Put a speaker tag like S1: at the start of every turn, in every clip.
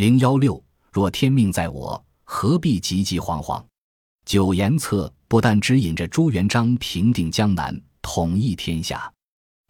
S1: 零幺六，若天命在我，何必急急惶惶？九言策不但指引着朱元璋平定江南、统一天下，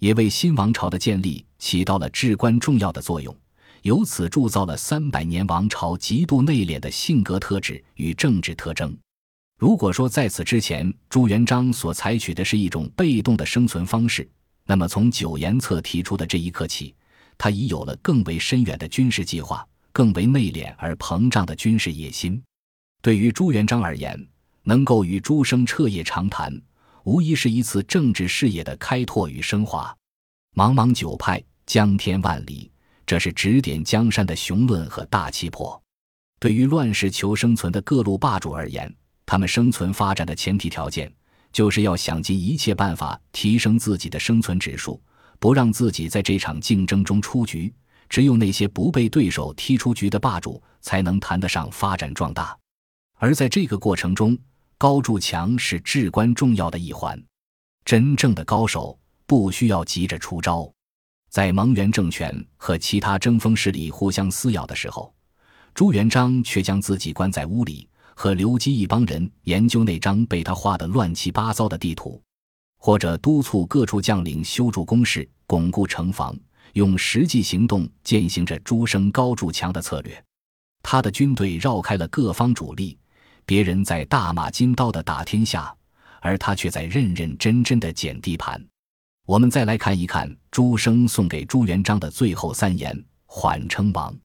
S1: 也为新王朝的建立起到了至关重要的作用，由此铸造了三百年王朝极度内敛的性格特质与政治特征。如果说在此之前，朱元璋所采取的是一种被动的生存方式，那么从九言策提出的这一刻起，他已有了更为深远的军事计划，更为内敛而膨胀的军事野心。对于朱元璋而言，能够与朱生彻夜长谈，无疑是一次政治事业的开拓与升华。茫茫九派，江天万里，这是指点江山的雄论和大气魄。对于乱世求生存的各路霸主而言，他们生存发展的前提条件，就是要想尽一切办法提升自己的生存指数，不让自己在这场竞争中出局。只有那些不被对手踢出局的霸主，才能谈得上发展壮大。而在这个过程中，高筑墙是至关重要的一环。真正的高手不需要急着出招。在蒙元政权和其他争锋势力互相撕咬的时候，朱元璋却将自己关在屋里。和刘基一帮人研究那张被他画得乱七八糟的地图，或者督促各处将领修筑工事、巩固城防，用实际行动践行着朱生高筑墙的策略。他的军队绕开了各方主力，别人在大马金刀的打天下，而他却在认认真真的捡地盘。我们再来看一看朱生送给朱元璋的最后三言：缓称王。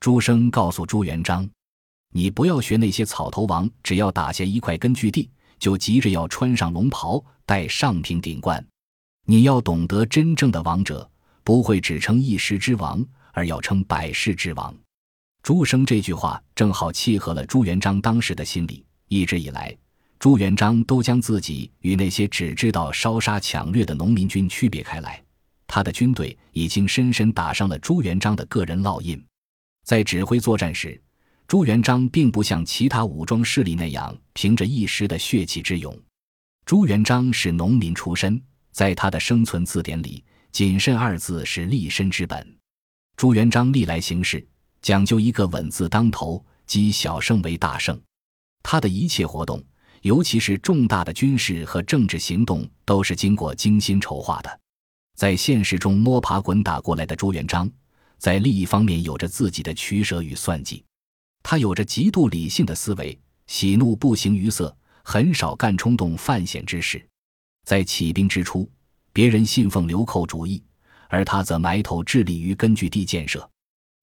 S1: 朱生告诉朱元璋。你不要学那些草头王，只要打下一块根据地，就急着要穿上龙袍，戴上平顶冠。你要懂得，真正的王者不会只称一时之王，而要称百世之王。朱生这句话正好契合了朱元璋当时的心理。一直以来，朱元璋都将自己与那些只知道烧杀抢掠的农民军区别开来。他的军队已经深深打上了朱元璋的个人烙印，在指挥作战时。朱元璋并不像其他武装势力那样凭着一时的血气之勇。朱元璋是农民出身，在他的生存字典里，“谨慎”二字是立身之本。朱元璋历来行事讲究一个“稳”字当头，积小胜为大胜。他的一切活动，尤其是重大的军事和政治行动，都是经过精心筹划的。在现实中摸爬滚打过来的朱元璋，在利益方面有着自己的取舍与算计。他有着极度理性的思维，喜怒不形于色，很少干冲动犯险之事。在起兵之初，别人信奉流寇主义，而他则埋头致力于根据地建设。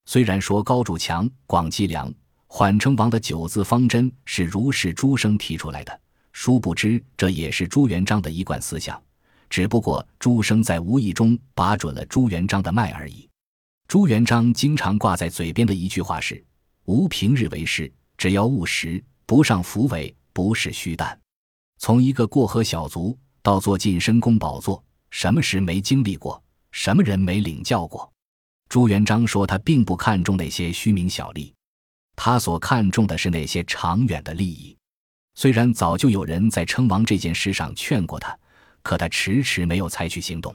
S1: 虽然说高筑墙、广积粮、缓称王的九字方针是如是朱生提出来的，殊不知这也是朱元璋的一贯思想，只不过朱生在无意中把准了朱元璋的脉而已。朱元璋经常挂在嘴边的一句话是。无平日为事，只要务实，不上浮伟，不是虚诞。从一个过河小卒到做晋深宫宝座，什么事没经历过，什么人没领教过？朱元璋说，他并不看重那些虚名小利，他所看重的是那些长远的利益。虽然早就有人在称王这件事上劝过他，可他迟迟没有采取行动。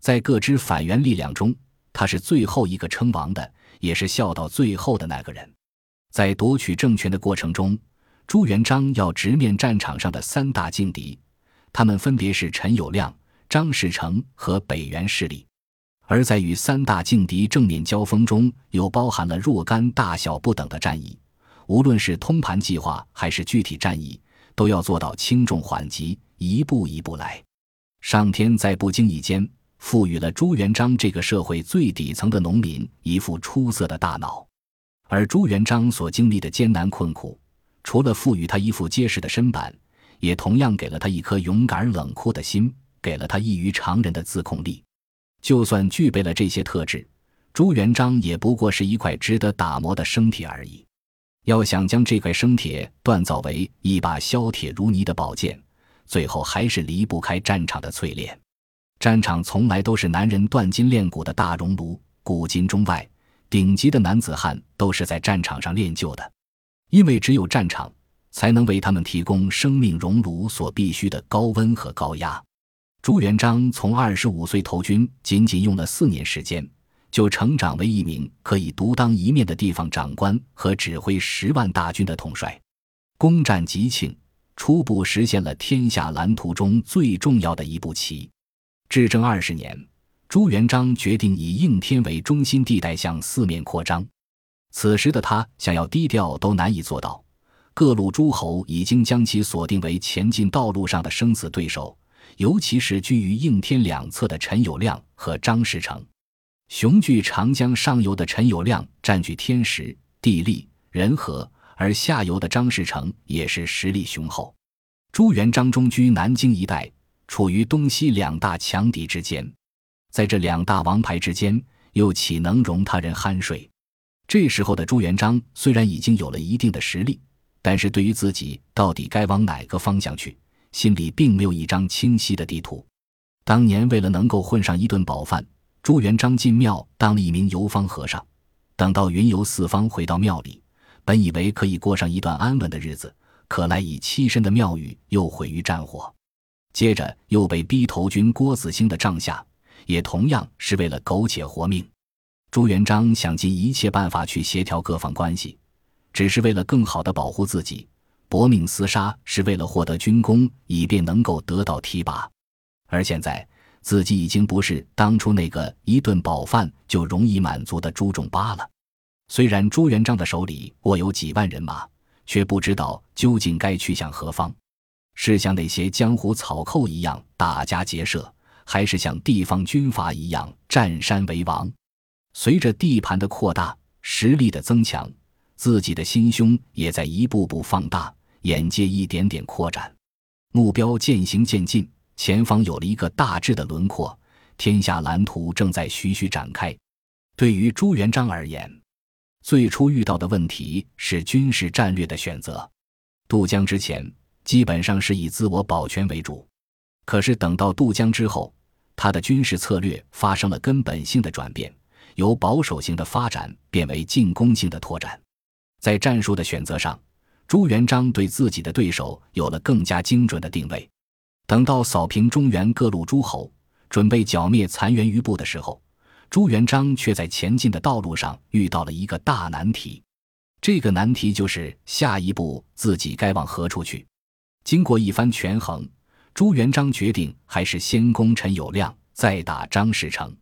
S1: 在各支反元力量中，他是最后一个称王的，也是笑到最后的那个人。在夺取政权的过程中，朱元璋要直面战场上的三大劲敌，他们分别是陈友谅、张士诚和北元势力。而在与三大劲敌正面交锋中，又包含了若干大小不等的战役。无论是通盘计划还是具体战役，都要做到轻重缓急，一步一步来。上天在不经意间赋予了朱元璋这个社会最底层的农民一副出色的大脑。而朱元璋所经历的艰难困苦，除了赋予他一副结实的身板，也同样给了他一颗勇敢而冷酷的心，给了他异于常人的自控力。就算具备了这些特质，朱元璋也不过是一块值得打磨的生铁而已。要想将这块生铁锻造为一把削铁如泥的宝剑，最后还是离不开战场的淬炼。战场从来都是男人锻金炼骨的大熔炉，古今中外。顶级的男子汉都是在战场上练就的，因为只有战场才能为他们提供生命熔炉所必需的高温和高压。朱元璋从二十五岁投军，仅仅用了四年时间，就成长为一名可以独当一面的地方长官和指挥十万大军的统帅。攻占吉庆，初步实现了天下蓝图中最重要的一步棋。至正二十年，朱元璋决定以应天为中心地带向四面扩张。此时的他想要低调都难以做到。各路诸侯已经将其锁定为前进道路上的生死对手，尤其是居于应天两侧的陈友谅和张士诚。雄踞长江上游的陈友谅占据天时、地利、人和，而下游的张士诚也是实力雄厚。朱元璋中居南京一带，处于东西两大强敌之间，在这两大王牌之间，又岂能容他人酣睡？这时候的朱元璋虽然已经有了一定的实力。但是对于自己到底该往哪个方向去，心里并没有一张清晰的地图。当年为了能够混上一顿饱饭，朱元璋进庙当了一名游方和尚。等到云游四方，回到庙里，本以为可以过上一段安稳的日子，可来以栖身的庙宇又毁于战火，接着又被逼投军郭子兴的帐下，也同样是为了苟且活命。朱元璋想尽一切办法去协调各方关系。只是为了更好的保护自己，搏命厮杀是为了获得军功，以便能够得到提拔。而现在自己已经不是当初那个一顿饱饭就容易满足的朱重八了。虽然朱元璋的手里握有几万人马，却不知道究竟该去向何方，是像那些江湖草寇一样打家劫舍，还是像地方军阀一样占山为王？随着地盘的扩大，实力的增强。自己的心胸也在一步步放大，眼界一点点扩展，目标渐行渐近，前方有了一个大致的轮廓，天下蓝图正在徐徐展开。对于朱元璋而言，最初遇到的问题是军事战略的选择。渡江之前，基本上是以自我保全为主，可是等到渡江之后，他的军事策略发生了根本性的转变，由保守性的发展变为进攻性的拓展。在战术的选择上，朱元璋对自己的对手有了更加精准的定位。等到扫平中原各路诸侯，准备剿灭残垣余部的时候，朱元璋却在前进的道路上遇到了一个大难题。这个难题就是下一步自己该往何处去。经过一番权衡，朱元璋决定还是先攻陈友谅，再打张士诚。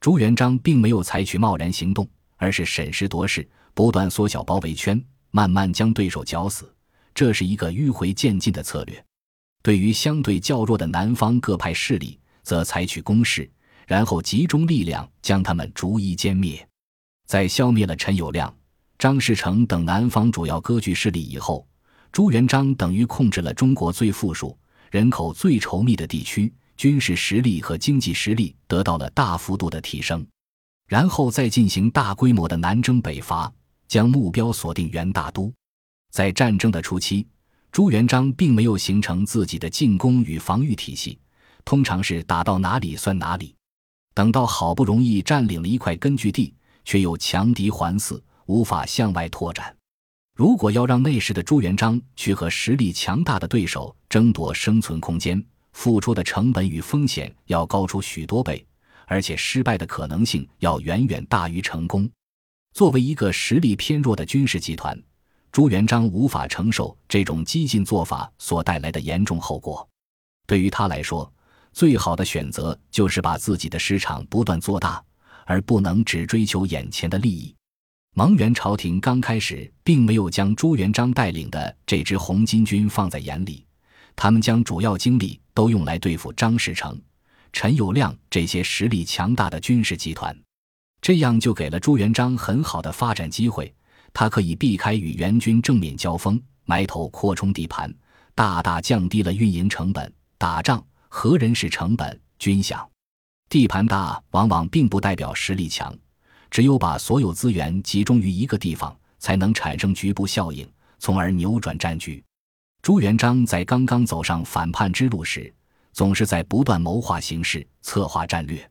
S1: 朱元璋并没有采取贸然行动，而是审时度势。不断缩小包围圈，慢慢将对手绞死，这是一个迂回渐进的策略。对于相对较弱的南方各派势力，则采取攻势，然后集中力量将他们逐一歼灭。在消灭了陈友谅、张士诚等南方主要割据势力以后，朱元璋等于控制了中国最富庶、人口最稠密的地区，军事实力和经济实力得到了大幅度的提升。然后再进行大规模的南征北伐。将目标锁定元大都，在战争的初期，朱元璋并没有形成自己的进攻与防御体系，通常是打到哪里算哪里。等到好不容易占领了一块根据地，却又强敌环伺，无法向外拓展。如果要让那时的朱元璋去和实力强大的对手争夺生存空间，付出的成本与风险要高出许多倍，而且失败的可能性要远远大于成功。作为一个实力偏弱的军事集团，朱元璋无法承受这种激进做法所带来的严重后果。对于他来说，最好的选择就是把自己的市场不断做大，而不能只追求眼前的利益。蒙元朝廷刚开始并没有将朱元璋带领的这支红巾军放在眼里，他们将主要精力都用来对付张士诚、陈友谅这些实力强大的军事集团。这样就给了朱元璋很好的发展机会，他可以避开与元军正面交锋，埋头扩充地盘，大大降低了运营成本。打仗和人事成本均享，地盘大往往并不代表实力强，只有把所有资源集中于一个地方，才能产生局部效应，从而扭转战局。朱元璋在刚刚走上反叛之路时，总是在不断谋划形势，策划战略。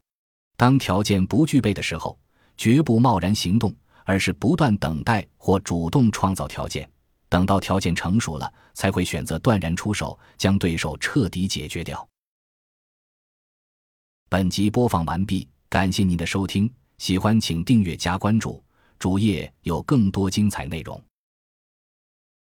S1: 当条件不具备的时候，绝不贸然行动，而是不断等待或主动创造条件。等到条件成熟了，才会选择断然出手，将对手彻底解决掉。本集播放完毕，感谢您的收听。喜欢请订阅加关注，主页有更多精彩内容。